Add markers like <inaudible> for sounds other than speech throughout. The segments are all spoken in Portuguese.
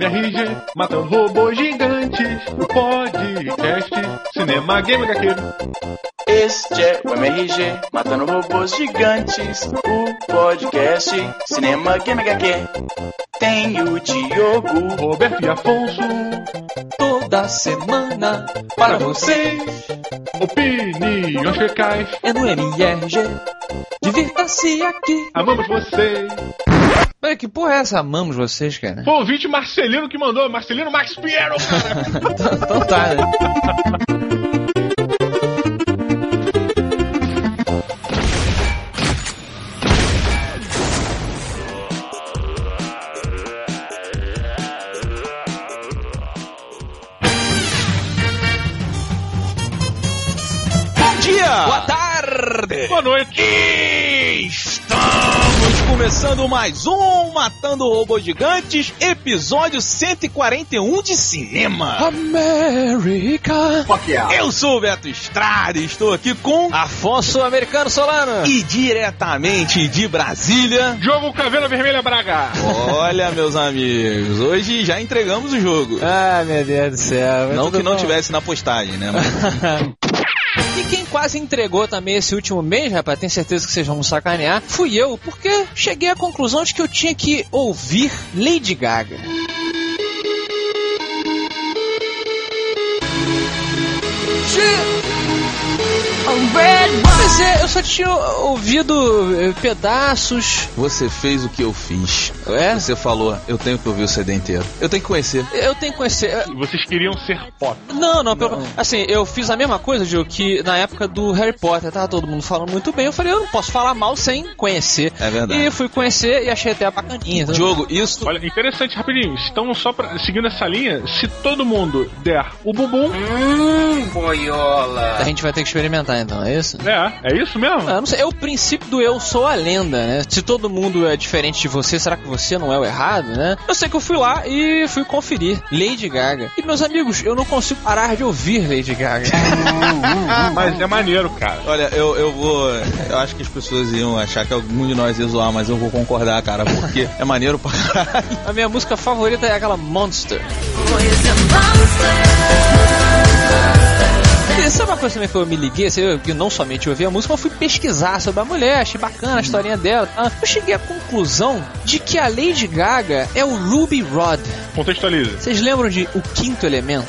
MRG, matando robôs gigantes. O podcast Cinema Game HQ. Este é o MRG, matando robôs gigantes. O podcast Cinema Game HQ. Tem o Diogo, Roberto e Afonso, toda semana para vocês opiniões fecais. é no MRG. Divirta-se aqui. Amamos vocês. Peraí, que porra é essa? Amamos vocês, cara. Foi o ouvinte Marcelino que mandou, Marcelino Max Piero, cara. <laughs> então tá, né? Bom dia! Boa tarde! Boa noite. Começando mais um Matando Robôs Gigantes, episódio 141 de cinema. América! Eu sou o Beto Estrada e estou aqui com Afonso Americano Solano! e diretamente de Brasília. Jogo Caveira Vermelha Braga. Olha, meus amigos, hoje já entregamos o jogo. Ah, meu Deus do céu. Não que não bom? tivesse na postagem, né? Mas- <laughs> E quem quase entregou também esse último mês, rapaz, tenho certeza que vocês vão sacanear, fui eu, porque cheguei à conclusão de que eu tinha que ouvir Lady Gaga. Pois é, eu só tinha ouvido eh, pedaços. Você fez o que eu fiz. É? Você falou, eu tenho que ouvir o CD inteiro. Eu tenho que conhecer. Eu tenho que conhecer. Vocês queriam ser pop. Não, não, pelo... assim, eu fiz a mesma coisa, Gil, que na época do Harry Potter, tava todo mundo falando muito bem, eu falei, eu não posso falar mal sem conhecer. É verdade. E fui conhecer e achei até bacaninha. tá? Diogo, isso Olha, interessante, rapidinho. Então, só pra, seguindo essa linha, se todo mundo der o bumbum, A gente vai ter que experimentar então, é isso? é, é isso mesmo? Ah, não sei, é o princípio do eu sou a lenda, né? Se todo mundo é diferente de você, será que você não é o errado, né? Eu sei que eu fui lá e fui conferir Lady Gaga. E meus amigos, eu não consigo parar de ouvir Lady Gaga. <laughs> <laughs> Mas é maneiro, cara. Olha, eu, eu vou. Eu acho que as pessoas iam achar que algum de nós ia zoar, mas eu vou concordar, cara, porque é maneiro pra caralho. a minha música favorita é aquela Monster. E sabe uma coisa também que eu me liguei? Assim, eu, que não somente ouvi a música, mas fui pesquisar sobre a mulher, achei bacana a historinha dela. tá? Eu cheguei à conclusão de que a Lady Gaga é o Ruby Rod. Contextualiza. Vocês lembram de O Quinto Elemento?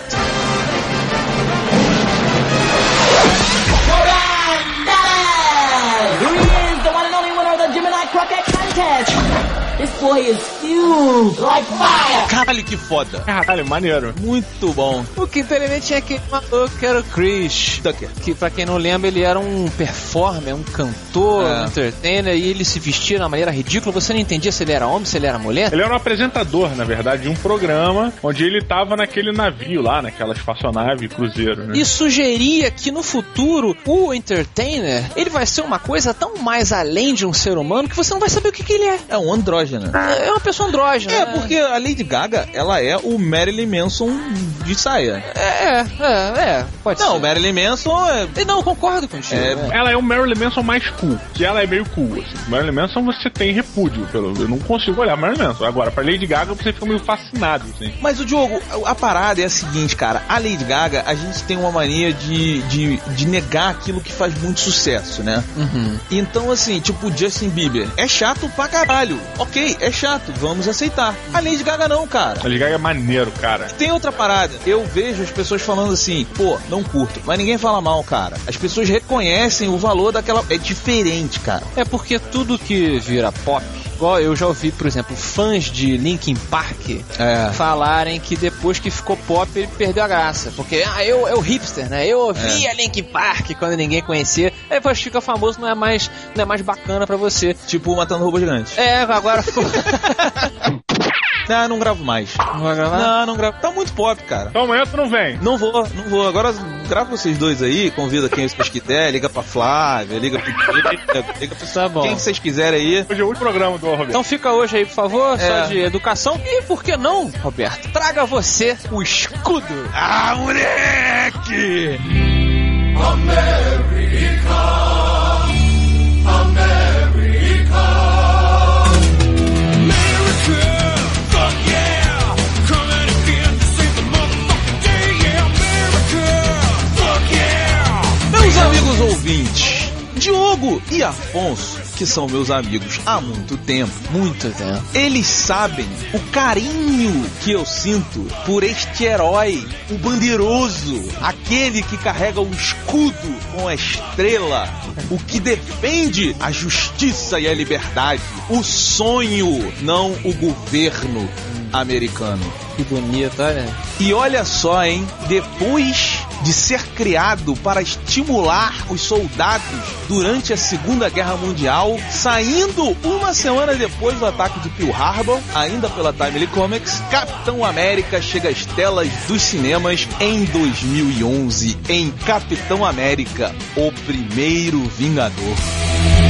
This boy is huge, like fire. Caralho, que foda. Caralho, maneiro. Muito bom. O Quinto Elemento tinha aquele maluco que era o Chris. Tucker. Que pra quem não lembra, ele era um performer, um cantor, É. um entertainer, e ele se vestia de uma maneira ridícula. Você não entendia se ele era homem, se ele era mulher. Ele era um apresentador, na verdade, de um programa onde ele tava naquele navio lá, naquela espaçonave cruzeiro, né? E sugeria que no futuro o entertainer ele vai ser uma coisa tão mais além de um ser humano que você não vai saber o que, que ele é. É um andrógeno. É uma pessoa andrógena. É, né? porque a Lady Gaga, ela é o Marilyn Manson de saia. É, é, é, pode Não, o ser. Marilyn Manson é. E Não, concordo contigo. É? Ela é o Marilyn Manson mais cool, que ela é meio cool, assim. Marilyn Manson você tem repúdio, pelo eu não consigo olhar Marilyn Manson. Agora, pra Lady Gaga você fica meio fascinado, assim. Mas o Diogo, a a parada é a seguinte, cara. A Lady Gaga, a gente tem uma mania de, de, de negar aquilo que faz muito sucesso, né? Uhum. Então, assim, tipo o Justin Bieber. É chato pra caralho. Ok, é chato, vamos aceitar. A Lady Gaga não, cara. A Lady Gaga é maneiro, cara. Tem outra parada. Eu vejo as pessoas falando assim, pô, não curto. Mas ninguém fala mal, cara. As pessoas reconhecem o valor daquela. É diferente, cara. É porque tudo que vira pop, igual eu já ouvi, por exemplo, fãs de Linkin Park É. falarem que depois que ficou pop ele perdeu a graça. Porque ah, eu é o hipster, né? Eu ouvia Linkin Park quando ninguém conhecia. Aí depois fica famoso, não é mais, não é mais bacana pra você. Tipo, matando robô gigante. É, agora ficou. <laughs> Não, não gravo mais. Não vai gravar? Não, não gravo. Tá muito pop, cara. Então amanhã tu não vem. Não vou, não vou. Agora grava vocês dois aí, convida quem vocês quiserem, liga pra Flávia, liga pro Diego, liga pra Tá bom. quem que vocês quiserem aí. Hoje é o último programa do Roberto. Então fica hoje aí, por favor, É. só de educação. E por que não, Roberto? Traga você o escudo. Ah, moleque! Solano e Afonso, que são meus amigos há muito tempo, Muito tempo. eles sabem o carinho que eu sinto por este herói, o bandeiroso, aquele que carrega o escudo com a estrela, o que defende a justiça e a liberdade, o sonho, não o governo americano. Que bonito, olha. E olha só, hein? Depois de ser criado para estimular os soldados durante a Segunda Guerra Mundial, saindo uma semana depois do ataque de Pearl Harbor, ainda pela Timely Comics, Capitão América chega às telas dos cinemas em 2011 em Capitão América, o primeiro Vingador.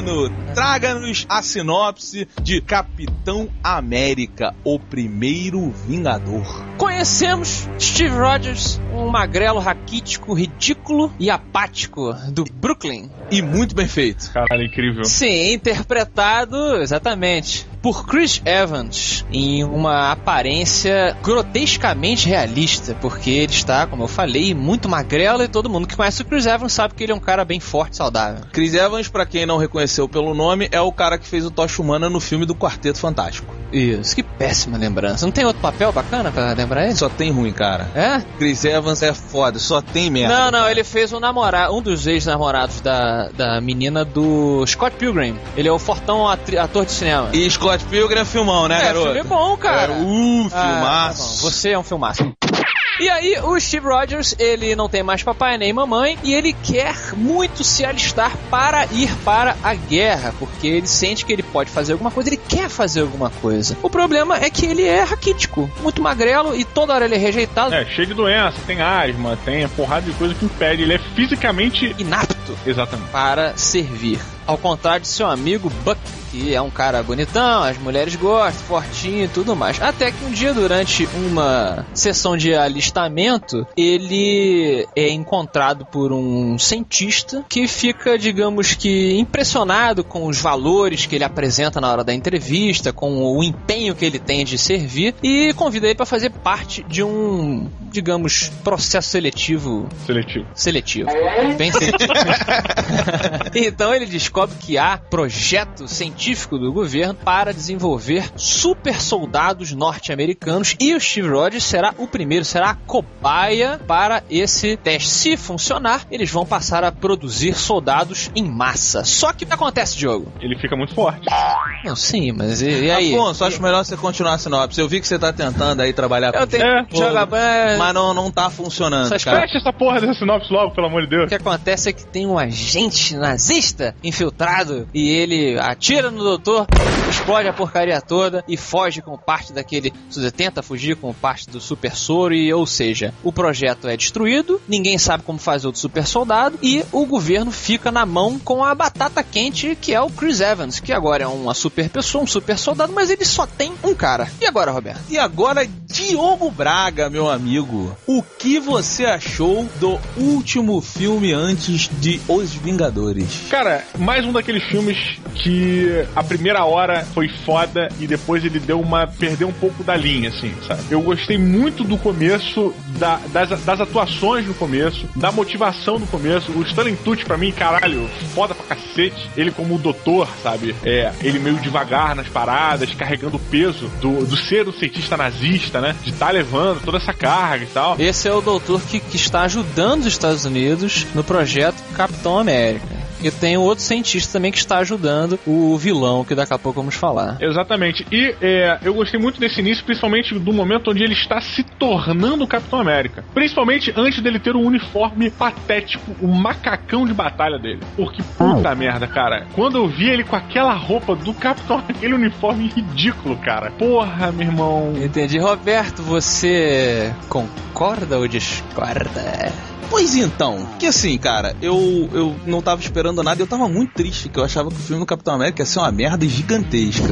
Solano, traga-nos a sinopse de Capitão América, o primeiro Vingador. Conhecemos Steve Rogers, um magrelo raquítico, ridículo e apático do Brooklyn. E muito bem feito. Caralho, incrível. Sim, interpretado exatamente por Chris Evans em uma aparência grotescamente realista, porque ele está, como eu falei, muito magrelo e todo mundo que conhece o Chris Evans sabe que ele é um cara bem forte e saudável. Chris Evans, pra quem não reconheceu pelo nome, é o cara que fez o Tocha Humana no filme do Quarteto Fantástico. Isso, que péssima lembrança. Não tem outro papel bacana pra lembrar ele? Só tem ruim, cara. É? Chris Evans é foda, só tem merda. Não, não, ele fez um namorado, um dos ex-namorados da, da menina do Scott Pilgrim. Ele é o fortão ator de cinema. E Scott Pilgrim é filmão, né, é, garoto? filme bom, cara. É, uh, Ah, tá filmaço. Você é um filmaço. E aí, o Steve Rogers, ele não tem mais papai nem mamãe e ele quer muito se alistar para ir para a guerra, porque ele sente que ele pode fazer alguma coisa, ele quer fazer alguma coisa. O problema é que ele é raquítico, muito magrelo e toda hora ele é rejeitado, É, cheio de doença, tem asma, tem porrada de coisa que impede. Ele é fisicamente. inapto Exatamente. para servir. Ao contrário de seu amigo Buck, que é um cara bonitão, as mulheres gostam, fortinho e tudo mais. Até que um dia, durante uma sessão de alistamento, ele é encontrado por um cientista que fica, digamos que, impressionado com os valores que ele apresenta na hora da entrevista, com o empenho que ele tem de servir, e convida ele para fazer parte de um, digamos, processo seletivo Seletivo. seletivo. Bem seletivo. <laughs> então ele descobre que há projeto científico do governo para desenvolver super soldados norte-americanos e o Steve Rogers será o primeiro, será a cobaia para esse teste. Se funcionar, eles vão passar a produzir soldados em massa. Só que o que acontece, Diogo? Ele fica muito forte. Não, sim, mas e, e aí? Afonso, acho melhor você continuar a sinopse. Eu vi que você tá tentando aí trabalhar Eu com tenho É, jogar ban- mas não, não tá funcionando, cara. Fecha essa porra dessa sinopse logo, pelo amor de O Deus. que acontece é que tem um agente nazista infiltrado e ele atira no doutor, explode a porcaria toda e foge com parte daquele. Tenta fugir com parte do super soro e, ou seja, o projeto é destruído, ninguém sabe como fazer o super soldado e o governo fica na mão com a batata quente que é o Chris Evans, que agora é uma super pessoa, um super soldado, mas ele só tem um cara. E agora, Roberto? E agora, Diogo Braga, meu amigo, o que você achou do último filme antes de Os Vingadores? Cara, mais um daqueles filmes que a primeira hora foi foda e depois ele deu uma. perdeu um pouco da linha, assim, sabe? Eu gostei muito do começo, da- das, das atuações no começo, da motivação no começo. O Stanley Tucci, pra mim, caralho, foda pra cacete. Ele como o doutor, sabe? É, ele meio devagar nas paradas, carregando o peso do, do ser o cientista nazista, né? De estar levando toda essa carga e tal. Esse é o doutor que, que está ajudando os Estados Unidos no projeto Capitão América. E tem um outro cientista também que está ajudando o vilão, que daqui a pouco vamos falar. Exatamente. E é, eu gostei muito desse início, principalmente do momento onde ele está se tornando o Capitão América. Principalmente antes dele ter o uniforme patético, o macacão de batalha dele. Porque, puta merda, cara. Quando eu vi ele com aquela roupa do Capitão, <laughs> aquele uniforme ridículo, cara. Porra, meu irmão. Entendi. Roberto, você concorda ou discorda? Pois então, que assim, cara, eu, eu não tava esperando nada, eu tava muito triste, que eu achava que o filme do Capitão América ia ser uma merda gigantesca.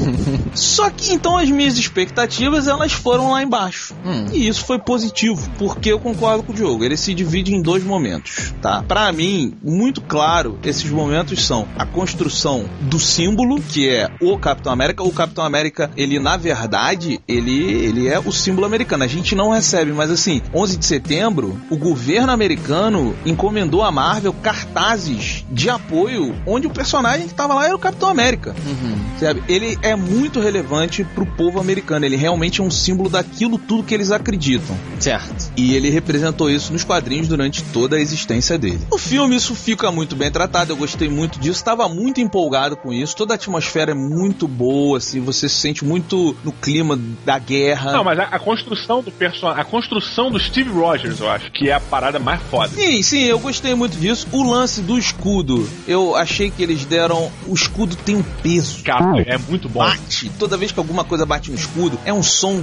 <laughs> Só que então as minhas expectativas elas foram lá embaixo. Hum. E isso foi positivo, porque eu concordo com o Diogo. Ele se divide em dois momentos, tá? Pra mim, muito claro, esses momentos são a construção do símbolo, que é o Capitão América. O Capitão América, ele na verdade, ele, ele é o símbolo americano. A gente não recebe, mas assim, 11 de setembro, o governo americano encomendou à Marvel cartazes de apoio, onde o personagem que tava lá era o Capitão América. Sabe? Ele é muito relevante pro povo americano. Ele realmente é um símbolo daquilo tudo que eles acreditam. Certo. E ele representou isso nos quadrinhos durante toda a existência dele. No filme, isso fica muito bem tratado. Eu gostei muito disso. Estava muito empolgado com isso. Toda a atmosfera é muito boa, assim. Você se sente muito no clima da guerra. Não, mas a, a construção do personagem, a construção do Steve Rogers, eu acho, que é a parada mais foda. Sim, sim, eu gostei muito disso. O lance do escudo, eu achei que eles deram. O escudo tem um peso. Cara, é muito bom. Bate. Toda vez que alguma coisa bate no escudo, é um som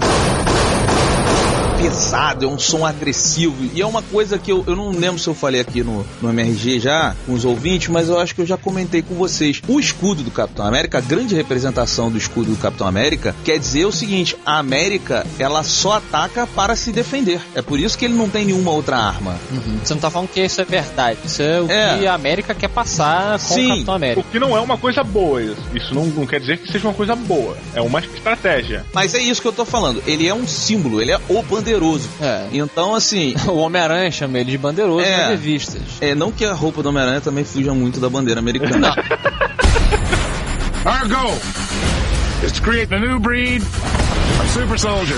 pesado, é um som agressivo. E é uma coisa que eu, eu não lembro se eu falei aqui no, no MRG já, com os ouvintes, mas eu acho que eu já comentei com vocês. O escudo do Capitão América, a grande representação do escudo do Capitão América, quer dizer o seguinte: a América, ela só ataca para se defender. É por isso que ele não tem nenhuma outra arma. Uhum. Você não tá falando que isso é verdade. Isso é o É. que a América quer passar com Sim. o Capitão O América. que não é uma coisa boa, isso. Isso não, não quer dizer que seja uma coisa boa. É uma estratégia. Mas é isso que eu tô falando. Ele é um símbolo, ele é o bandeiroso. É. Então, assim, <laughs> O Homem-Aranha chama ele de bandeiroso É. nas revistas. é não que a roupa do Homem-Aranha também fuja muito da bandeira americana. Our goal is to create a new breed of super soldier.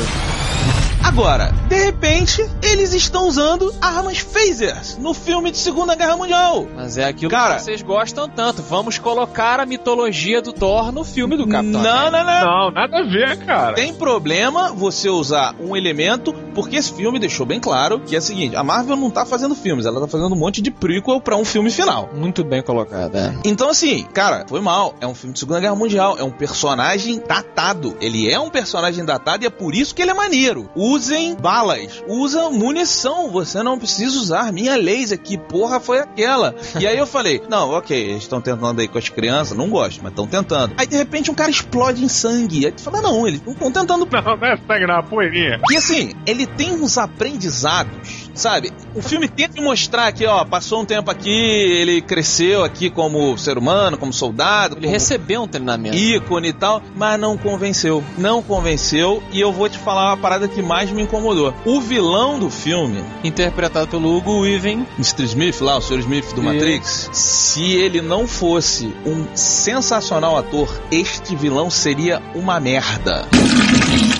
Agora, de repente, eles estão usando armas phasers no filme de Segunda Guerra Mundial. Mas é aquilo Cara- que vocês gostam tanto. Vamos colocar a mitologia do Thor no filme do Capitão não, América. não, não. Não, nada a ver, cara. Tem problema você usar um elemento, porque esse filme deixou bem claro que é o seguinte: a Marvel não tá fazendo filmes, ela tá fazendo um monte de prequel pra um filme final. Muito bem colocado, é. Então, assim, cara, foi mal. É um filme de Segunda Guerra Mundial. É um personagem datado. Ele é um personagem datado e é por isso que ele é maneiro. Usem balas. Usa munição. Você não precisa usar minha laser. Que porra foi aquela? E aí eu falei, <laughs> não, ok, eles estão tentando aí com as crianças. Não gosto, mas estão tentando. Aí, de repente, um cara explode em sangue. Aí tu fala, não, eles não estão tentando Não, não é sangue, não, é uma poeirinha. e assim, ele tem uns aprendizados, sabe? O filme tenta mostrar que, ó, passou um tempo aqui, ele cresceu aqui como ser humano, como soldado, Ele como recebeu um treinamento. ícone e tal, mas não convenceu. Não convenceu e eu vou te falar uma parada que mais me incomodou. O vilão do filme, Interpretado pelo Hugo Weaving. Mr. Smith lá, o Sr. Smith do E- Matrix, se ele não fosse um sensacional ator, este vilão seria uma merda.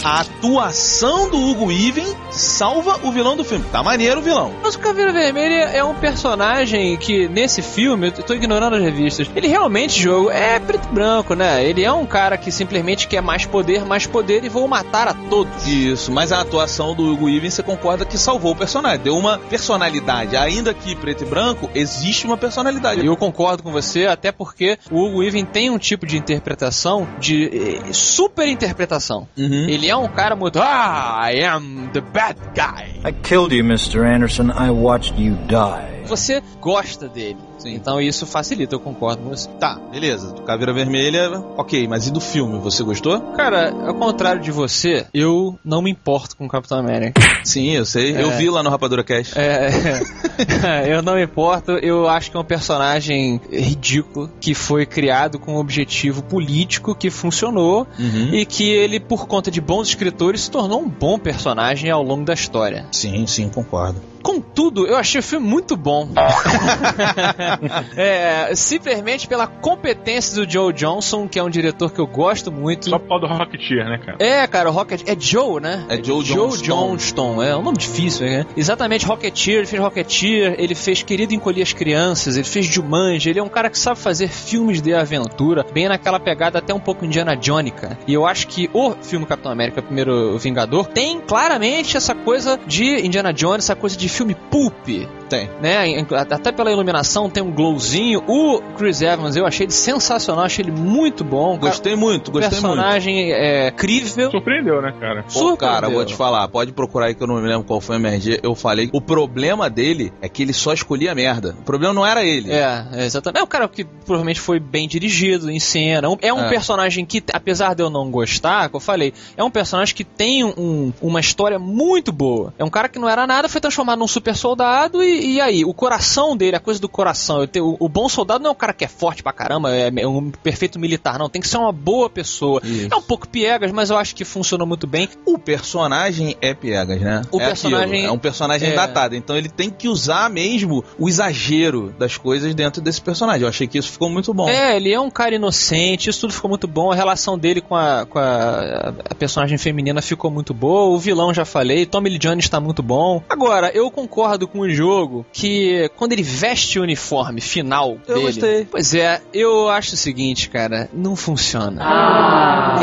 A atuação do Hugo Weaving salva o vilão do filme. Tá maneiro o vilão. Mas o Caveira Vermelha é um personagem que, nesse filme, eu tô ignorando as revistas, ele realmente, jogo, é preto e branco, né? Ele é um cara que simplesmente quer mais poder, mais poder e vou matar a todos. Isso, mas a atuação do Hugo Weaving você concorda que salvou o personagem, deu uma personalidade. Ainda que preto e branco, existe uma personalidade. E eu concordo com você, até porque o Hugo Weaving tem um tipo de interpretação de eh, super interpretação. Uhum. Ele é um cara muito. Ah, I am the bad guy. I killed you, Mr. Anderson. I watched you die. Você gosta dele. Sim. Então isso facilita, eu concordo com você. Tá, beleza. Do Caveira Vermelha, ok, mas e do filme? Você gostou? Cara, ao contrário de você, eu não me importo com o Capitão América. Sim, eu sei. Eu É. vi lá no Rapadura Cast. É, <laughs> eu não me importo, eu acho que é um personagem ridículo que foi criado com um objetivo político que funcionou Uhum. e que ele, por conta de bons escritores, se tornou um bom personagem ao longo da história. Sim, sim, concordo. Contudo, eu achei o filme muito bom. <laughs> é, simplesmente pela competência do Joe Johnson, que é um diretor que eu gosto muito. Só por causa do Rocketeer, né, cara? É, cara, o Rocket. É Joe, né? É Joe Joe Johnston. Johnston. É um nome difícil, né? Exatamente, Rocketeer. Ele fez Rocketeer, ele fez Querido Encolher as Crianças, ele fez Jumanji. Ele é um cara que sabe fazer filmes de aventura, bem naquela pegada até um pouco Indiana Jonica. E eu acho que o filme Capitão América, Primeiro Vingador, tem claramente essa coisa de Indiana Jones, essa coisa de filme pulp. Tem. né? Até pela iluminação tem um glowzinho. O Chris Evans, eu achei ele sensacional, achei ele muito bom. Gostei muito, O gostei muito. personagem é crível. Surpreendeu, né, cara? Pô, cara, vou te falar, pode procurar aí que eu não me lembro qual foi o MRG. Eu falei, o problema dele é que ele só escolhia merda. O problema não era ele. É, é, exatamente. É um cara que provavelmente foi bem dirigido em cena. É um É. personagem que, apesar de eu não gostar, que eu falei, é um personagem que tem um- uma história muito boa. É um cara que não era nada, foi transformado num super soldado e, e aí, o coração dele, a coisa do coração. eu te- o, o bom soldado não é um cara que é forte pra caramba, é, é um perfeito militar, não. Tem que ser uma boa pessoa. Isso. É um pouco piegas, mas eu acho que funcionou muito bem. O personagem é piegas, né? O é personagem- aquilo, é um personagem é. datado, então ele tem que usar mesmo o exagero das coisas dentro desse personagem. Eu achei que isso ficou muito bom. É, ele é um cara inocente, isso tudo ficou muito bom. A relação dele com a, com a, a personagem feminina ficou muito boa. O vilão já falei, Tommy Lee Jones está muito bom. Agora, eu concordo com o jogo que quando ele veste o uniforme final Eu dele. gostei. Pois é, eu acho o seguinte, cara, não funciona.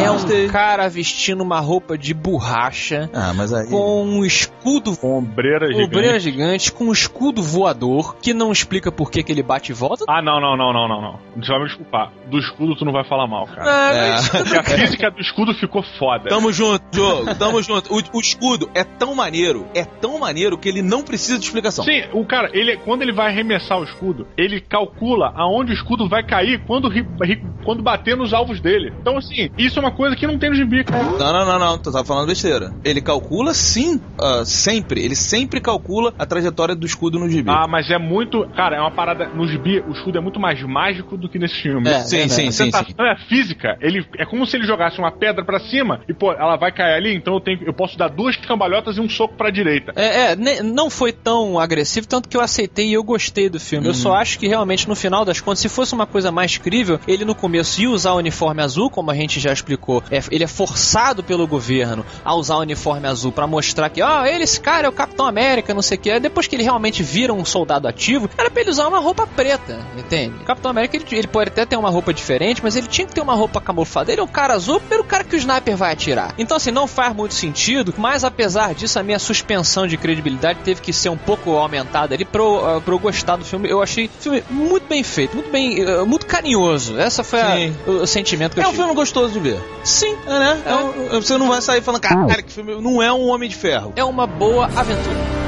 é um gostei. cara vestindo uma roupa de borracha. Ah, mas aí. Com um escudo Com ombreira gigante. Obreira gigante com um escudo voador que não explica por que, que ele bate e volta. Ah, não, não, não, não, não, não. Você vai me desculpar. Do escudo tu não vai falar mal, cara. É, mas- <laughs> É. Porque a física do escudo ficou foda. Tamo junto, jogo. Tamo junto. O, o escudo é tão maneiro, é tão maneiro que ele não precisa de explicação. Sim, o cara, ele, quando ele vai arremessar o escudo, ele calcula aonde o escudo vai cair quando, ri- ri- quando bater nos alvos dele. Então, assim, isso é uma coisa que não tem no gibi, cara. Não, não, não, não. Tu tá falando besteira. Ele calcula sim, ah, sempre. Ele sempre calcula a trajetória do escudo no gibi. Ah, mas é muito. Cara, é uma parada. No gibi, o escudo é muito mais mágico do que nesse filme. É, sim, é, sim, A sim, sim. sensação é física. Ele, é como se ele jogasse uma pedra pra cima e, pô, ela vai cair ali, então eu, tenho, eu posso dar duas cambalhotas e um soco pra direita. É, é, ne- não foi tão agressivo, tanto que eu aceitei e eu gostei do filme. Eu só acho que realmente no final das contas, se fosse uma coisa mais crível, ele no começo ia usar o uniforme azul, como a gente já explicou. É, ele é forçado pelo governo a usar o uniforme azul pra mostrar que, ó, ele, esse cara é o Capitão América, não sei o que. Depois que ele realmente vira um soldado ativo, era pra ele usar uma roupa preta, entende? O Capitão América, ele, ele pode até ter uma roupa diferente, mas ele tinha que ter uma roupa camuflada. Ele é um cara azul, primeiro cara que o sniper vai atirar. Então, assim, não faz muito sentido, mas apesar disso, a minha suspensão de credibilidade teve que ser um pouco aumentada ali pra eu, ah, pra eu gostar do filme. Eu achei o filme muito bem feito, muito bem, eh, muito carinhoso. Essa foi a- o, o sentimento que eu É um filme gostoso de ver. Sim, É, né? É um- você não vai sair falando, cara, que filme não é um Homem de Ferro. é uma boa aventura.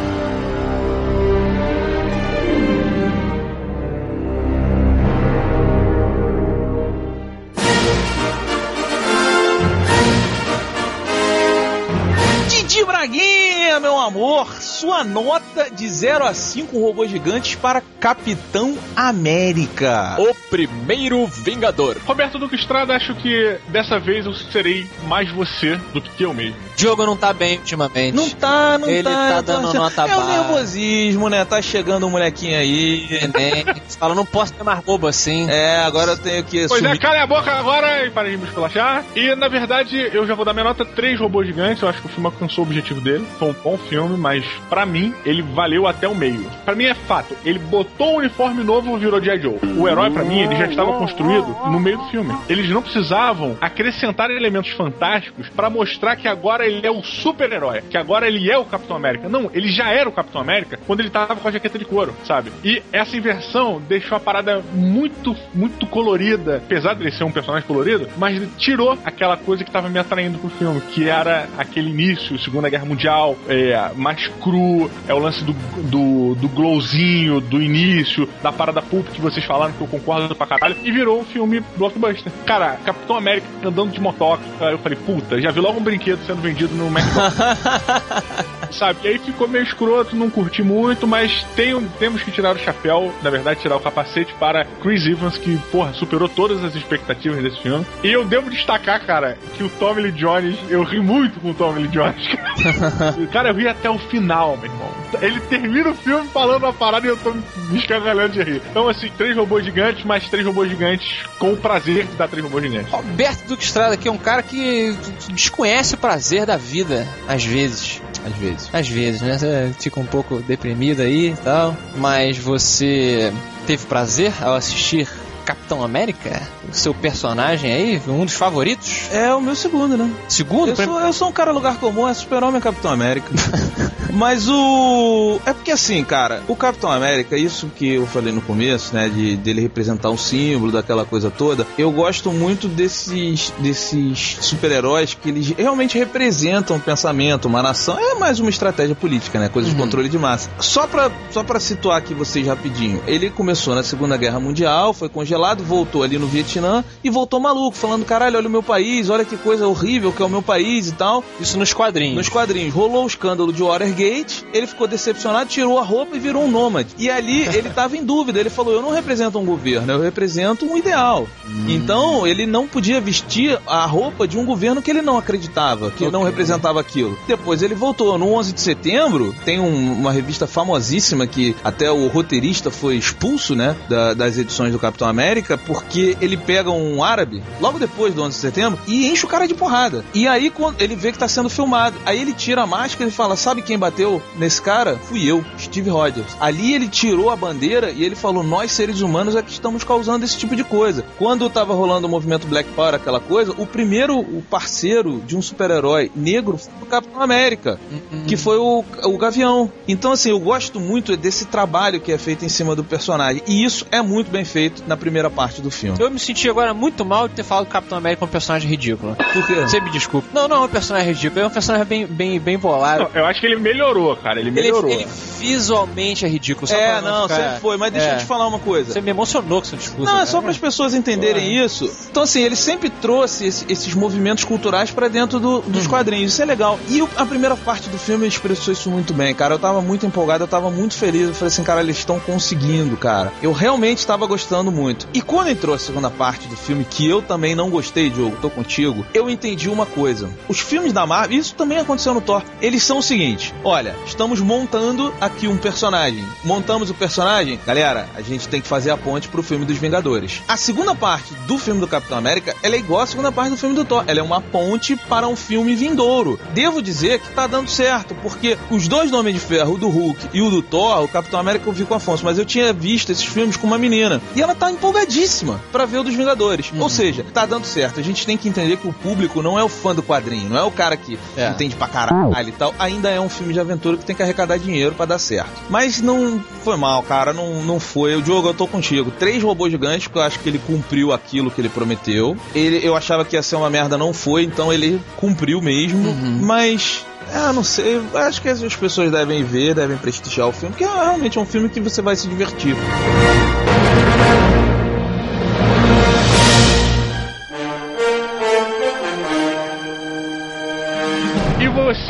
Meu amor, sua nota de 0 a 5 robôs gigantes para Capitão América. O primeiro Vingador. Roberto Duque Estrada, acho que dessa vez eu serei mais você do que eu mesmo. Diogo não tá bem ultimamente. Não tá, não Ele tá. tá não dando nota É o baixa. nervosismo, né? Tá chegando um molequinho aí. Neném. Fala, não posso ter mais bobo assim. É, agora eu tenho que Pois é, calem a boca agora e parem de me esculachar. E na verdade, eu já vou dar minha nota 3 robôs gigantes. Eu acho que o filme alcançou o objetivo dele. Foi um bom filme, mas pra mim, ele valeu até o meio. Pra mim é fato. Ele botou um uniforme novo e virou G.I. Joe. O herói, pra mim, ele já estava construído no meio do filme. Eles não precisavam acrescentar elementos fantásticos pra mostrar que agora ele é o super-herói. Que agora ele é o Capitão América. Não, ele já era o Capitão América quando ele tava com a jaqueta de couro, sabe? E essa inversão deixou a parada muito, muito colorida. Apesar dele ser um personagem colorido, mas tirou aquela coisa que tava me atraindo pro filme, que era aquele início, Segunda Guerra Mundial, é, mais cru, é o lance do, do, do glowzinho, do início, da parada pulp que vocês falaram, que eu concordo pra caralho, e virou um filme blockbuster. Cara, Capitão América andando de motoca, eu falei, puta, já vi logo um brinquedo sendo vendido no McDonald's. <laughs> sabe? E aí ficou meio escroto, não curti muito, mas tem, temos que tirar o chapéu, na verdade, tirar o capacete para Chris Evans, que, porra, superou todas as expectativas desse filme. E eu devo destacar, cara, que o Tommy Lee Jones, eu ri muito com o Tommy Lee Jones. cara. <laughs> eu ri até o final, meu irmão. Ele termina o filme falando uma parada e eu tô me escangalhando de rir. Então, assim, três robôs gigantes, mais três robôs gigantes, com o prazer de dar três robôs gigantes. Roberto Duque Estrada aqui é um cara que desconhece o prazer da vida, às vezes. Às vezes. Às vezes, né? Você fica um pouco deprimido aí e tal. Mas você teve prazer ao assistir Capitão América? O seu personagem aí, um dos favoritos? É o meu segundo, né? Segundo? Eu sou, eu sou um cara lugar comum, é Super-Homem Capitão América. <laughs> Mas o. É porque assim, cara, o Capitão América, isso que eu falei no começo, né? De dele representar um símbolo daquela coisa toda, eu gosto muito desses, desses super-heróis que eles realmente representam um pensamento, uma nação. É mais uma estratégia política, né? Coisa de controle de massa. Só pra, só pra situar aqui vocês rapidinho, ele começou na Segunda Guerra Mundial, foi congelado, voltou ali no Vietnã e voltou maluco, falando: caralho, olha o meu país, olha que coisa horrível que é o meu país e tal. Isso nos quadrinhos. Nos quadrinhos. Rolou o escândalo de Watergate, ele ficou decepcionado, tirou a roupa e virou um nômade. E ali ele <laughs> tava em dúvida, ele falou: eu não represento um governo, eu represento um ideal. Então ele não podia vestir a roupa de um governo que ele não acreditava, que não representava aquilo. Depois ele voltou. No 11 de setembro, tem um- uma revista famosíssima que até o roteirista foi expulso, né, da- das edições do Capitão América, porque ele pega um árabe, logo depois do 11 de setembro, e enche o cara de porrada. E aí, quando ele vê que tá sendo filmado, aí ele tira a máscara e fala: Sabe quem bateu nesse cara? Fui eu, Steve Rogers. Ali ele tirou a bandeira e ele falou: Nós, seres humanos, é que estamos causando esse tipo de coisa. Quando tava rolando o movimento Black Power, aquela coisa, o primeiro o parceiro de um super-herói negro foi o Capitão América, que foi o, o Gavião. Então, assim, eu gosto muito desse trabalho que é feito em cima do personagem. E isso é muito bem feito na primeira parte do filme. Eu me senti agora muito mal de ter falado que o Capitão América é um personagem ridículo. Por quê? Você me desculpa. Não, não é um personagem ridículo, é um personagem bem, bem, bem bolado. Não, eu acho que ele melhorou, cara. Ele Ele, melhorou. ele visualmente é ridículo. só É, não, ficar- sempre foi. Mas deixa É. eu te falar uma coisa. Você me emocionou com seu discurso. Não, é cara. só para as pessoas entenderem isso. Então, assim, ele sempre trouxe esse- esses movimentos culturais pra dentro do- dos quadrinhos. Isso é legal. E o- a primeira parte do filme expressou isso muito bem, cara. Eu tava muito empolgado, eu tava muito feliz. Eu falei assim, cara, eles estão conseguindo, cara. Eu realmente estava gostando muito. E quando entrou a segunda parte do filme, que eu também não gostei, Diogo, tô contigo, eu entendi uma coisa. Os filmes da Marvel, isso também aconteceu no Thor, eles são o seguinte: olha, estamos montando aqui um personagem. Montamos o personagem, galera, a gente tem que fazer a ponte pro filme dos Vingadores. A segunda parte do filme do Capitão América, ela é igual à segunda parte do filme do Thor. Ela é uma ponte para um filme vindouro. Devo dizer que tá dando certo, porque os dois do Homem de Ferro, o do Hulk e o do Thor, o Capitão América eu vi com o Afonso, mas eu tinha visto esses filmes com uma menina. E ela tá empolgadíssima pra ver o dos Vingadores. Ou seja, tá dando certo. A gente tem que entender que o público não é o fã do quadrinho, não é o cara que É. entende pra caralho e tal. Ainda é um filme de aventura que tem que arrecadar dinheiro pra dar certo. Mas não foi mal, cara. Não, não foi. O Diogo, eu tô contigo. Três robôs gigantes, porque eu acho que ele cumpriu aquilo que ele prometeu. Ele, eu achava que ia ser uma merda, não foi, então ele cumpriu mesmo. Mas. Ah, não sei. Acho que as pessoas devem ver, devem prestigiar o filme, porque é realmente um filme que você vai se divertir.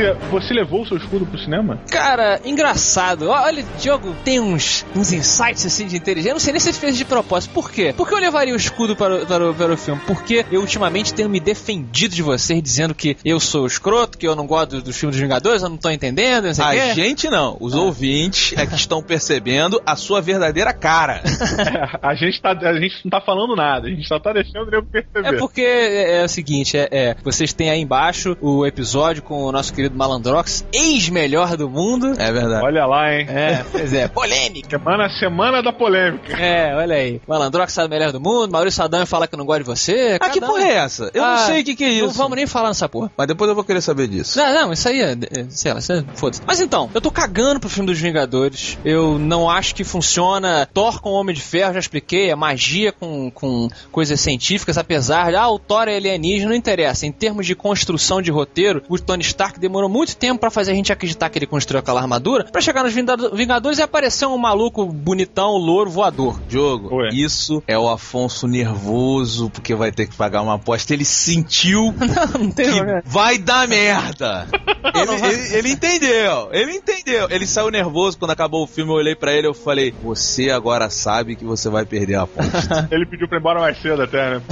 Você, você levou o seu escudo pro cinema? Cara, engraçado. Olha, Diogo tem uns, uns insights assim de inteligência. Eu não sei nem se ele fez de propósito. Por quê? Por que eu levaria o escudo para o, para o, para o filme? Porque eu ultimamente tenho me defendido de vocês, dizendo que eu sou escroto, que eu não gosto dos, dos filmes dos Vingadores, eu não tô entendendo, não sei A quê. gente não. Os ouvintes é que estão percebendo a sua verdadeira cara. <laughs> a, gente tá, a gente não tá falando nada, a gente só tá deixando o nego perceber. É porque é, é o seguinte, é, é, vocês têm aí embaixo o episódio com o nosso querido Malandrox, ex-melhor do mundo. É verdade. Olha lá, hein? É, pois é, polêmica. Semana, semana da polêmica. É, olha aí. Malandrox sabe o melhor do mundo, Maurício Sadam fala que não gosta de você. Ah, que um. porra é essa? Eu Ah, não sei o que, que é isso. Não vamos nem falar nessa porra. Mas depois eu vou querer saber disso. Não, não, isso aí é, é sei lá, é, foda-se. Mas então, eu tô cagando pro filme dos Vingadores. Eu não acho que funciona Thor com Homem de Ferro, já expliquei, é magia com, com coisas científicas, apesar de, ah, o Thor é alienígena, não interessa. Em termos de construção de roteiro, o Tony Stark demorou muito tempo pra fazer a gente acreditar que ele construiu aquela armadura, pra chegar nos Vingado- Vingadores e aparecer um maluco bonitão, louro, voador. Jogo, Ué. isso é o Afonso nervoso porque vai ter que pagar uma aposta. Ele sentiu <laughs> não tem que vai dar merda. <laughs> Ele, ele- ele entendeu, ele entendeu. Ele saiu nervoso quando acabou o filme. Eu olhei pra ele e eu falei: Você agora sabe que você vai perder a aposta. <laughs> Ele pediu pra ir embora mais cedo até, né?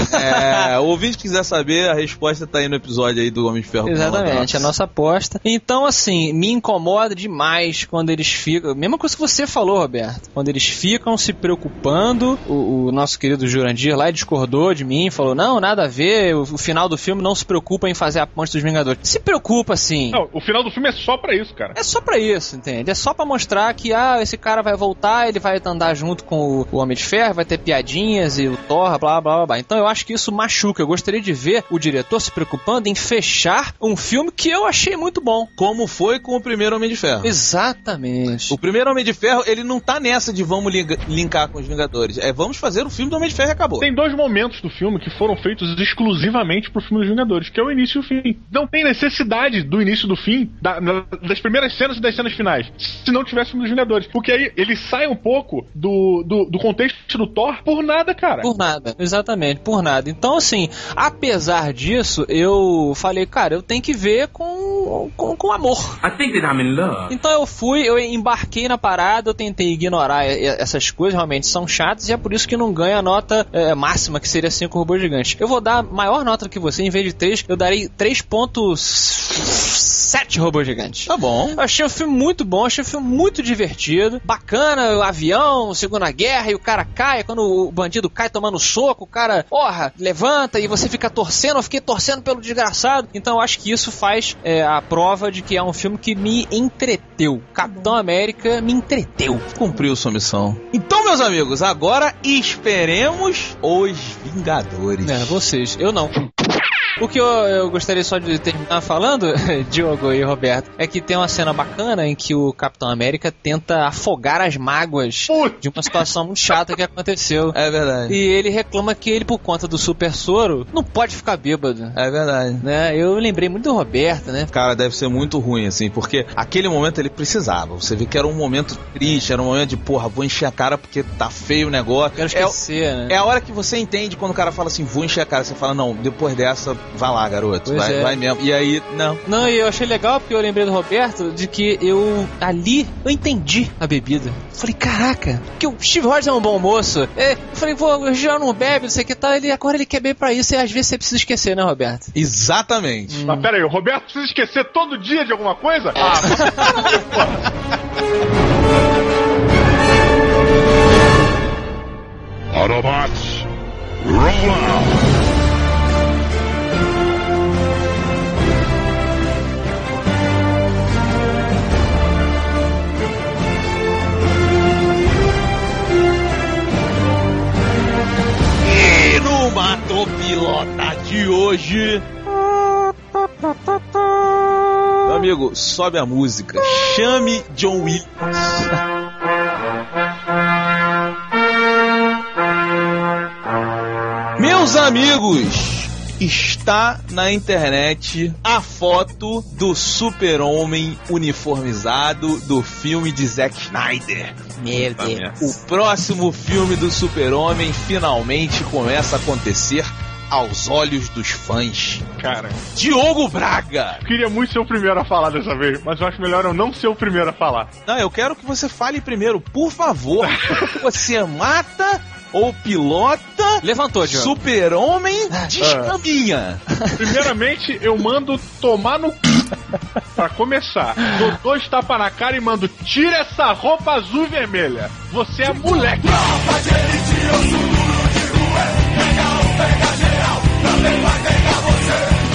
é, o ouvinte quiser saber, a resposta tá aí no episódio aí do Homem de Ferro. Exatamente, a nossa aposta. Então, assim, me incomoda demais quando eles ficam. Mesma coisa que você falou, Roberto. Quando eles ficam se preocupando. O, o nosso querido Jurandir lá discordou de mim, falou: não, nada a ver. O, o final do filme não se preocupa em fazer a ponte dos Vingadores. Se preocupa, sim. Não, o final do filme é só pra isso, cara. É só pra isso, entende? É só pra mostrar que, ah, esse cara vai voltar, ele vai andar junto com o, o Homem de Ferro, vai ter piadinhas e o Thor, blá, blá, blá, blá. Então eu acho que isso machuca. Eu gostaria de ver o diretor se preocupando em fechar um filme que eu achei muito bom. Como foi com o primeiro Homem de Ferro. Exatamente. O primeiro Homem de Ferro, ele não tá nessa de vamos linkar com os Vingadores. É vamos fazer o filme do Homem de Ferro e acabou. Tem dois momentos do filme que foram feitos exclusivamente pro filme dos Vingadores, que é o início e o fim. Não tem necessidade do início e do fim, da- das primeiras cenas e das cenas finais, se não tivesse o filme dos Vingadores. Porque aí ele sai um pouco do, do, do contexto do Thor por nada, cara. Por nada, exatamente, por nada. Então, assim, apesar disso, eu falei, cara, eu tenho que ver com, com, com amor. Então eu fui, eu embarquei na parada, eu tentei ignorar essas coisas, realmente são chatas, e é por isso que não ganha a nota é, máxima, que seria 5 robôs gigantes. Eu vou dar maior nota que você, em vez de 3, eu darei 3.7 robôs gigantes. Tá bom. Eu achei o filme muito bom, achei o filme muito divertido, bacana, o avião, Segunda Guerra, e o cara cai, quando o bandido cai tomando soco, o cara, porra, levanta e você fica torcendo, eu fiquei torcendo pelo desgraçado. Então eu acho que isso faz é, a prova de que é um filme que me entreteu. Capitão América me entreteu. Cumpriu sua missão. Então, meus amigos, agora esperemos os Vingadores. É, vocês, eu não. O que eu, eu gostaria só de terminar falando, <laughs> Diogo e Roberto, é que tem uma cena bacana em que o Capitão América tenta afogar as mágoas de uma situação muito chata que aconteceu. <laughs> É verdade. E ele reclama que ele, por conta do super soro, não pode ficar bêbado. É verdade. Né? Eu lembrei muito do Roberto, né? Cara, deve ser muito ruim, assim, porque aquele momento ele precisava. Você vê que era um momento triste, era um momento de, porra, vou encher a cara porque tá feio o negócio. Quero É, esquecer, né? é a hora que você entende quando o cara fala assim, vou encher a cara. Você fala, não, depois dessa, vai lá, garoto. Vai, é. vai mesmo. E aí, não. Não, e eu achei legal porque eu lembrei do Roberto de que eu ali eu entendi a bebida. Falei, caraca, que o Steve Rogers é um bom moço. É, eu falei, pô, já não bebe, não sei o que tal. Ele agora ele quer beber pra isso e às vezes você precisa esquecer, né, Roberto? Exatamente. Mas pera aí, o Roberto precisa esquecer todo dia de alguma coisa? Ah, Autobots, roll out! Hoje. Meu amigo, sobe a música. Chame John Williams. Meus amigos, está na internet a foto do super-homem uniformizado do filme de Zack Snyder. Meu O próximo filme do Super-Homem finalmente começa a acontecer aos olhos dos fãs. cara, Diogo Braga! eu queria muito ser o primeiro a falar dessa vez, mas eu acho melhor eu não ser o primeiro a falar. Não, eu quero que você fale primeiro, por favor. <laughs> Você mata ou pilota Levantou, Diogo. Super-Homem de escaminha? Primeiramente, eu mando tomar no. Pra começar, dou dois tapas na cara e mando tira essa roupa azul e vermelha. Você é moleque. no me pagues.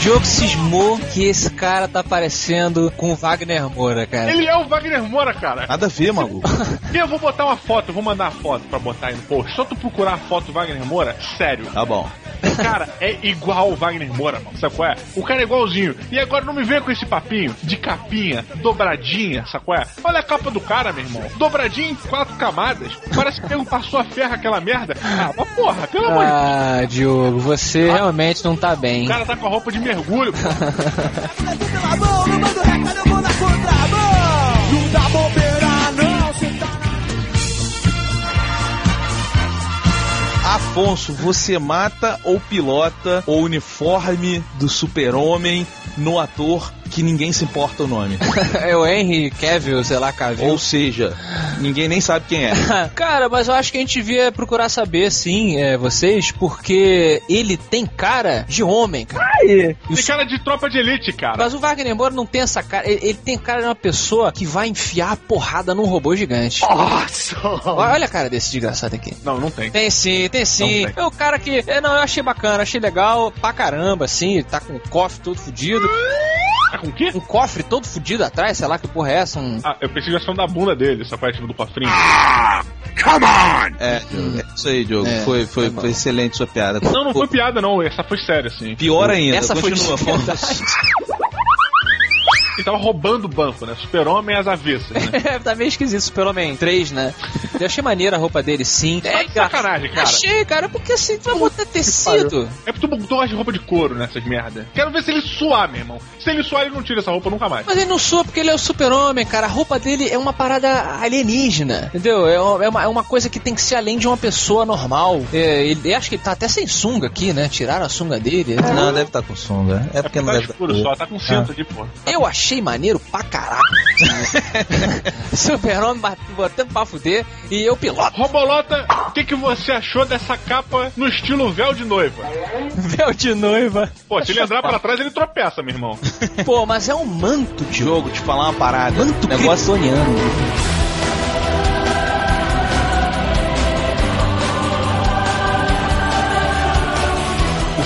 Diogo cismou que esse cara tá parecendo com o Wagner Moura, cara. Ele é o Wagner Moura, cara. Nada a ver, maluco. E <laughs> eu vou botar uma foto, eu vou mandar a foto pra botar aí no post. Só tu procurar a foto do Wagner Moura, sério. Tá bom. O cara é igual o Wagner Moura, mano. Sabe qual é? O cara é igualzinho. E agora não me venha com esse papinho de capinha, dobradinha, sabe qual é? Olha a capa do cara, meu irmão. Dobradinha em quatro camadas. Parece que nego passou a ferra aquela merda. Ah, mas porra, pelo amor de Deus. Ah, Diogo, você realmente não tá bem. O cara tá com a roupa de mergulho, pô. Afonso, você mata ou pilota o uniforme do super-homem no ator que ninguém se importa o nome? <laughs> é o Henry Cavill, sei lá, Cavill. Ou seja, ninguém nem sabe quem é. <laughs> Cara, mas eu acho que a gente devia procurar saber, sim, é, vocês, porque ele tem cara de homem, cara. O Tem cara de tropa de elite, cara. Mas o Wagner Moura não tem essa cara. Ele, ele tem cara de uma pessoa que vai enfiar a porrada num robô gigante. Nossa! Olha a cara desse desgraçado aqui. Não, não tem. Tem sim, tem sim. Tem. É o cara que. É, não, eu achei bacana, achei legal pra caramba, assim. Tá com o cofre todo fudido. Tá com o quê? Um cofre todo fudido atrás, sei lá que porra é essa. Um... Ah, eu pensei que ia da bunda dele, essa parte do cofrinho. Come on! É, Diogo, é isso aí, Diogo. É, foi, foi, foi foi excelente sua piada. Não, não foi piada, não. Essa foi séria, sim. Pior ainda. Essa foi continua, de Afonso. verdade. Ele tava roubando o banco, né? Super-Homem às avessas, né? <laughs> tá meio esquisito, Super-Homem 3, né? Eu achei maneira a roupa dele, sim. Tá de sacanagem, cara. Achei, cara, porque assim, tu vai botar tecido. É porque tu botou de roupa de couro nessas merda. Quero ver se ele suar, meu irmão. Se ele suar, ele não tira essa roupa nunca mais. Mas ele não soa porque ele é o super-homem, cara. A roupa dele é uma parada alienígena, entendeu? É uma, é uma, é coisa que tem que ser além de uma pessoa normal. É, ele, eu acho que ele tá até sem sunga aqui, né? Tiraram a sunga dele. Não, deve estar com sunga. É porque É não tá deve escuro só, tá com cinto aqui, pô. Eu achei maneiro pra caralho. <laughs> super-homem botando pra fuder e eu piloto. Robolota, o que, que você achou dessa capa no estilo véu de noiva? Véu de noiva. Pô, se ele andar pra trás, ele tropeça, meu irmão. Pô, mas é um manto, tio. Jogo, te falar uma parada. Manto Negócio kryptoniano.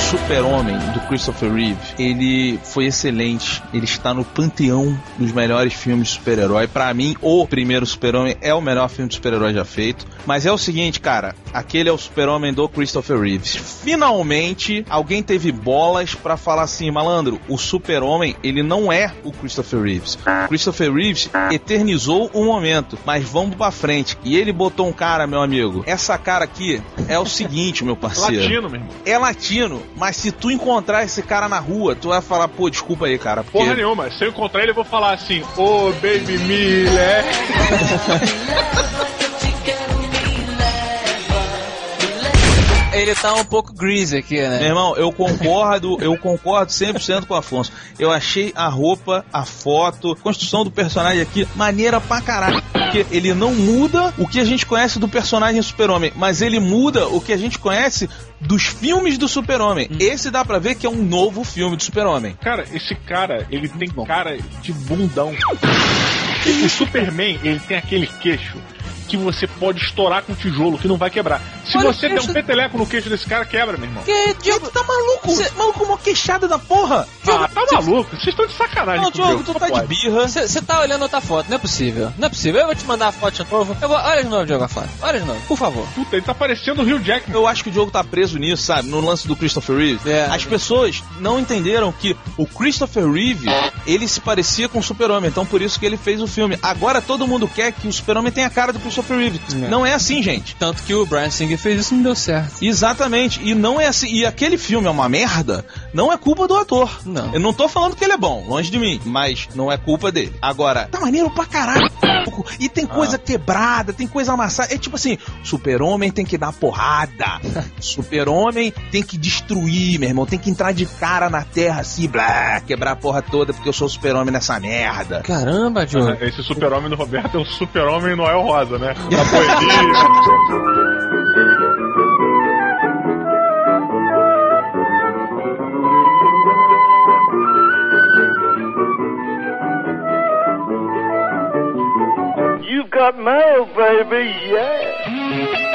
Super-Homem do Christopher Reeve, ele foi excelente. Ele está no panteão dos melhores filmes de super-herói. Pra mim, o primeiro Super-Homem é o melhor filme de super-herói já feito. Mas é o seguinte, cara, aquele é o Super-Homem do Christopher Reeves. Finalmente, alguém teve bolas pra falar assim, malandro, o Super-Homem, ele não é o Christopher Reeves. O Christopher Reeves eternizou o momento, mas vamos pra frente. E ele botou um cara, meu amigo. Essa cara aqui é o seguinte, meu parceiro <laughs> Latino, meu irmão. é latino, mas se tu encontrar esse cara na rua, tu vai falar, pô, desculpa aí, cara. Porque... Porra nenhuma. Se eu encontrar ele, eu vou falar assim: Ô, Baby Miller. <laughs> Ele tá um pouco greasy aqui, Meu né? irmão, eu concordo, eu concordo 100% com o Afonso. Eu achei a roupa, a foto, a construção do personagem aqui maneira pra caralho. Porque ele não muda o que a gente conhece do personagem Super-Homem, mas ele muda o que a gente conhece dos filmes do Super-Homem. Esse dá pra ver que é um novo filme do Super-Homem. Cara, esse cara, ele tem cara de bundão. O Superman, ele tem aquele queixo que você pode estourar com tijolo, que não vai quebrar. Se Olha você der um peteleco no queixo desse cara, quebra, meu irmão. Que, Diogo, tá maluco? Cê... Maluco, uma queixada da porra. Ah, tá maluco? Vocês estão de sacanagem Não. Diogo, tu tá de birra. Você tá olhando outra foto, não é possível. Não é possível. Eu vou te mandar a foto de novo. Eu vou... Olha de novo, Diogo, a foto. Olha de novo, por favor. Puta, ele tá parecendo o Rio Jackman. Eu acho que o Diogo tá preso nisso, sabe? No lance do Christopher Reeve. É. As pessoas não entenderam que o Christopher Reeve, ele se parecia com o Super-Homem, então por isso que ele fez o filme. Agora todo mundo quer que o Super-Homem tenha a cara do Christopher Reeve. Não é assim, gente. Tanto que o Brian Singer fez isso e não deu certo. Exatamente. E não é assim. E aquele filme é uma merda, não é culpa do ator. Não. Eu não tô falando que ele é bom, longe de mim, mas não é culpa dele. Agora, tá maneiro pra caralho. E tem coisa quebrada, tem coisa amassada. É tipo assim, super-homem tem que dar porrada. <laughs> super-homem tem que destruir, meu irmão. Tem que entrar de cara na terra assim, blá, quebrar a porra toda porque eu sou super-homem nessa merda. Caramba, Diogo. Esse super-homem do Roberto é o super-homem Noel Rosa, né? Da poesia. You've got mail, baby, yeah.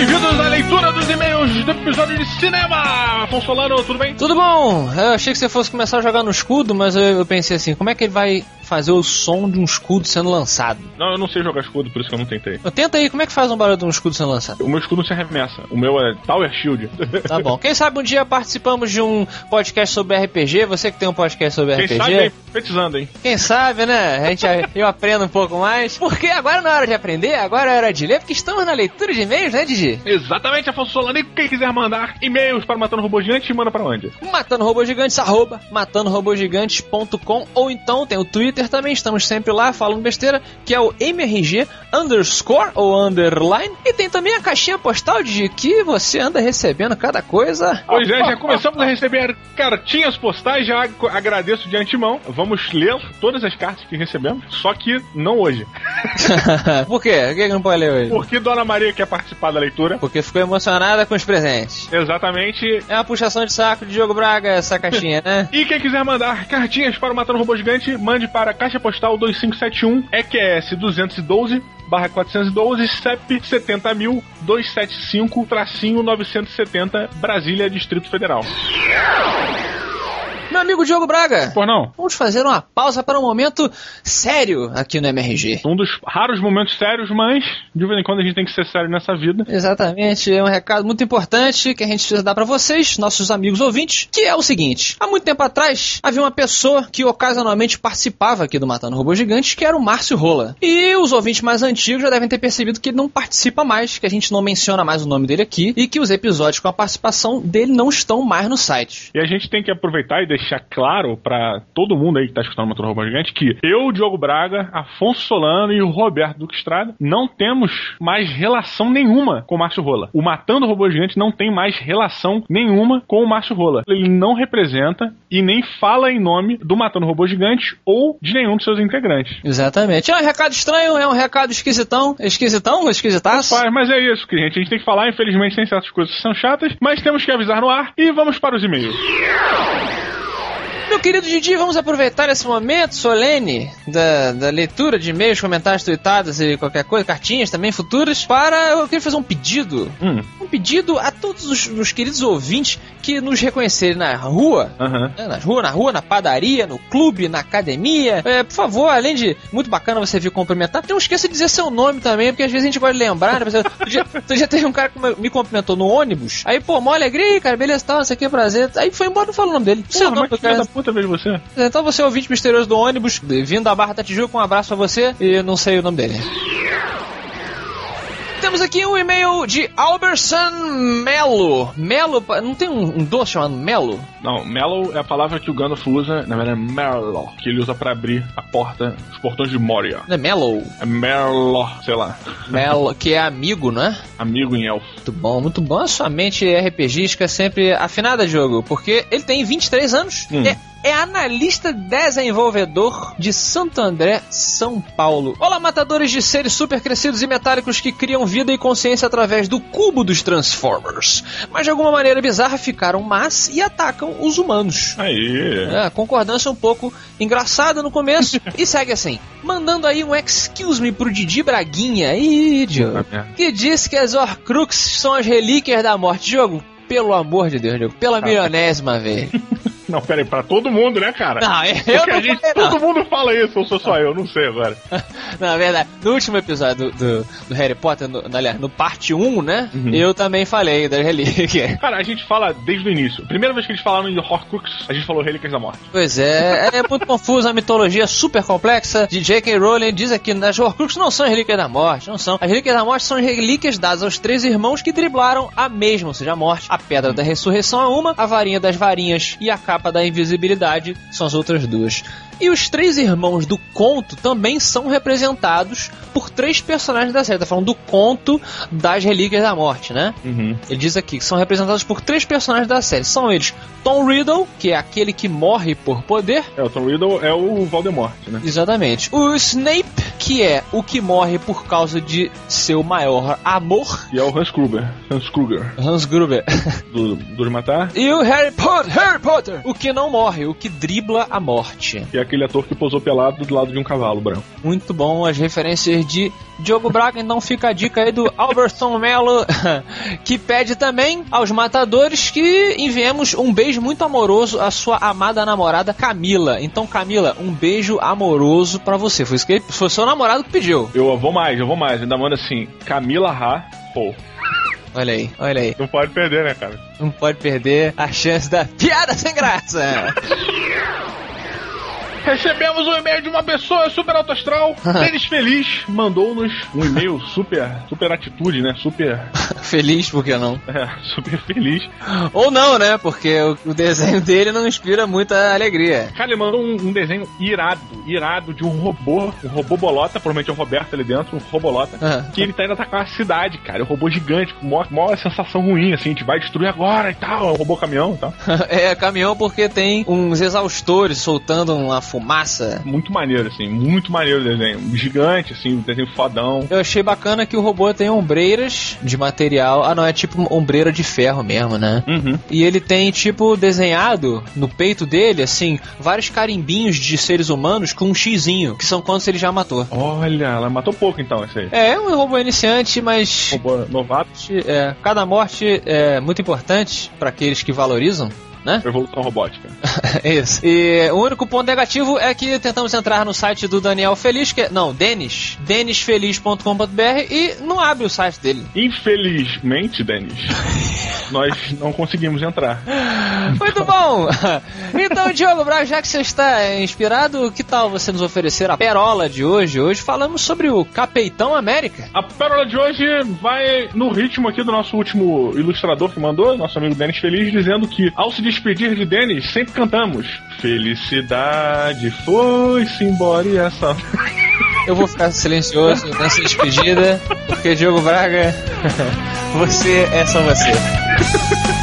Bem-vindos à leitura dos e-mails do episódio de cinema. Afonso Solano, tudo bem? Tudo bom? Eu achei que você fosse começar a jogar no escudo, mas eu, eu pensei assim, como é que ele vai fazer o som de um escudo sendo lançado? Não, eu não sei jogar escudo, por isso que eu não tentei. Eu tenta aí, como é que faz um barulho de um escudo sendo lançado? O meu escudo não se arremessa. O meu é Tower Shield. Tá bom. <laughs> Quem sabe um dia participamos de um podcast sobre RPG, você que tem um podcast sobre Quem RPG. sabe, hein? Petizando, hein? Quem sabe, né? A gente, eu aprendo um pouco mais. Porque agora não é hora de aprender, agora é hora de ler, porque estamos na leitura de e-mails, né, Didi? Exatamente, Afonso Solano. E quem quiser mandar e-mails para Matando Robô Gigante, manda para onde? Matando Robôs Gigantes, arroba matandorobogigantes.com ou então tem o Twitter também, estamos sempre lá falando besteira, que é o MRG underscore ou underline. E tem também a caixinha postal de que você anda recebendo cada coisa. Pois é, já começamos a receber cartinhas postais, já ag- agradeço de antemão. Vamos ler todas as cartas que recebemos, só que não hoje. <laughs> Por quê? Por que que não pode ler hoje? Porque Dona Maria quer participar da leitura. Porque ficou emocionada com os presentes. Exatamente. É uma puxação de saco de Diogo Braga essa <laughs> caixinha, né? E quem quiser mandar cartinhas para o Matando Robô Gigante, mande para Caixa Postal 2571 EQS 212 barra 412 CEP 70.275 tracinho 970 Brasília, Distrito Federal. Meu amigo Diogo Braga, Por não? vamos fazer uma pausa para um momento sério aqui no MRG. Um dos raros momentos sérios, mas de vez em quando a gente tem que ser sério nessa vida. Exatamente, é um recado muito importante que a gente precisa dar para vocês, nossos amigos ouvintes, que é o seguinte: há muito tempo atrás havia uma pessoa que ocasionalmente participava aqui do Matando Robôs Gigantes, que era o Márcio Rola. E os ouvintes mais antigos já devem ter percebido que ele não participa mais, que a gente não menciona mais o nome dele aqui e que os episódios com a participação dele não estão mais no site. E a gente tem que aproveitar e deixar claro pra todo mundo aí que tá escutando o Motor Robô Gigante que eu, Diogo Braga, Afonso Solano e o Roberto Duque Estrada não temos mais relação nenhuma com o Márcio Rola. O Matando Robô Gigante não tem mais relação nenhuma com o Márcio Rola. Ele não representa e nem fala em nome do Matando Robô Gigante ou de nenhum dos seus integrantes. Exatamente. É um recado estranho, é um recado esquisitão. Esquisitão? Esquisitaço? Faz, mas é isso, que gente. A gente tem que falar, infelizmente, tem certas coisas que são chatas, mas temos que avisar no ar e vamos para os e-mails. Meu querido Didi, vamos aproveitar esse momento solene da, da leitura de e-mails, comentários tweetados e qualquer coisa, cartinhas também futuras, para eu queria fazer um pedido. Hum. Um pedido a todos os, os queridos ouvintes que nos reconhecerem na rua, Aham. né, na rua, na rua, na padaria, no clube, na academia. É, por favor, além de muito bacana você vir cumprimentar, não esqueça de dizer seu nome também, porque às vezes a gente pode lembrar, né? Outro dia teve um cara que me cumprimentou no ônibus, aí, pô, mó alegria, aí, cara, beleza, tal, não sei o que, prazer. Aí foi embora, não falou o nome dele. Porra, nome mas do cara. Vejo você. Então você é ouvinte misterioso do ônibus, vindo da Barra da Tijuca, um abraço pra você e não sei o nome dele. Temos aqui um e-mail de Alberson Melo. Melo, não tem um, um doce chamado Melo? Não, Mellow é a palavra que o Gandalf usa, na verdade é Merlo, que ele usa pra abrir a porta, os portões de Moria. Não é Mellow? É Merlo, sei lá, Melo, que é amigo, não é? amigo em elfo. Muito bom, muito bom. A sua mente RPGística é sempre afinada, jogo, porque ele tem 23 anos, Hum. é, é analista desenvolvedor de Santo André, São Paulo. Olá, matadores de seres super crescidos e metálicos que criam vida e consciência através do cubo dos Transformers. Mas de alguma maneira bizarra ficaram más e atacam os humanos. Aí. É, a concordância um pouco engraçada no começo <laughs> e segue assim. Mandando aí um excuse me pro Didi Braguinha. Ih, Diogo. Puta merda. Que diz que as Horcrux são as relíquias da morte. Diogo, pelo amor de Deus, Diogo. Pela milionésima vez. <laughs> Não, peraí, pra todo mundo, né, cara? Não, eu Porque não gente, falei, não. todo mundo fala isso, ou sou só eu, não sei agora. <laughs> Na verdade, no último episódio do, do, do Harry Potter, no, aliás, no parte 1, né? Uhum. Eu também falei das relíquias. <laughs> Cara, a gente fala desde o início. Primeira vez que eles falaram de Horcrux, a gente falou Relíquias da Morte. Pois é, é muito confuso, a mitologia super complexa de J.K. Rowling diz aqui, as Horcrux não são as relíquias da morte, não são. As relíquias da morte são as relíquias dadas aos três irmãos que driblaram a mesma, ou seja, a morte. A pedra da ressurreição é uma, a varinha das varinhas e a capa da invisibilidade são as outras duas. E os três irmãos do conto também são representados por três personagens da série. Tá falando do conto das relíquias da morte, né? Uhum. Ele diz aqui que são representados por três personagens da série. São eles Tom Riddle, que é aquele que morre por poder. É, o Tom Riddle é o Voldemort, né? Exatamente. O Snape, que é o que morre por causa de seu maior amor. E é o Hans Kruger. Hans Kruger. Hans Gruber. <laughs> Do, do de Matar. E o Harry Potter, Harry Potter, o que não morre, o que dribla a morte. E é aquele ator que posou pelado do lado de um cavalo branco. Muito bom as referências de Diogo Braga, então fica a dica aí do Alberton Mello, <laughs> que pede também aos matadores que enviemos um beijo muito amoroso à sua amada namorada Camila. Então, Camila, um beijo amoroso pra você. Foi, isso que ele- foi seu namorado que pediu. Eu vou mais, eu vou mais. Ainda manda assim, Camila Ha, pô. Olha aí, olha aí. Não pode perder, né, cara? Não pode perder a chance da piada sem graça. <laughs> Recebemos um e-mail de uma pessoa super alto astral. <laughs> Denis Feliz mandou-nos um e-mail super, super atitude, né? Super, <laughs> Feliz, por que não? é, super feliz. Ou não, né? Porque o, o desenho dele não inspira muita alegria. Cara, ele mandou um, um desenho irado, irado de um robô, um robô bolota, provavelmente é o Roberto ali dentro, um robolota, Ah. que ele tá indo atacar uma cidade, cara. É um robô gigante, com maior, maior sensação ruim, assim, a gente vai destruir agora e tal. É um robô caminhão e tal. <laughs> é caminhão porque tem uns exaustores soltando uma fumaça. Muito maneiro, assim, muito maneiro o desenho. Gigante, assim, um desenho fodão. Eu achei bacana que o robô tem ombreiras de material. Ah, não, é tipo ombreira de ferro mesmo, né? Uhum. E ele tem, tipo, desenhado no peito dele, assim, vários carimbinhos de seres humanos com um xizinho, que são quantos ele já matou. Olha, ela matou pouco então, esse aí. É, um robô iniciante, mas Robô novato. é, cada morte é muito importante para aqueles que valorizam. Né? Evolução robótica. <laughs> Isso. E o único ponto negativo é que tentamos entrar no site do Daniel Feliz, que é, não, Denis, denisfeliz.com.br e não abre o site dele. Infelizmente, Denis, <laughs> nós não conseguimos entrar. Muito bom! Então, Diogo Braga, já que você está inspirado, que tal você nos oferecer a perola de hoje? Hoje falamos sobre o Capeitão América. A pérola de hoje vai no ritmo aqui do nosso último ilustrador que mandou, nosso amigo Denis Feliz, dizendo que ao se despedir de Denis, sempre cantamos Felicidade foi-se embora e essa. <laughs> Eu vou ficar silencioso nessa despedida, porque Diogo Braga, <laughs> você é só você.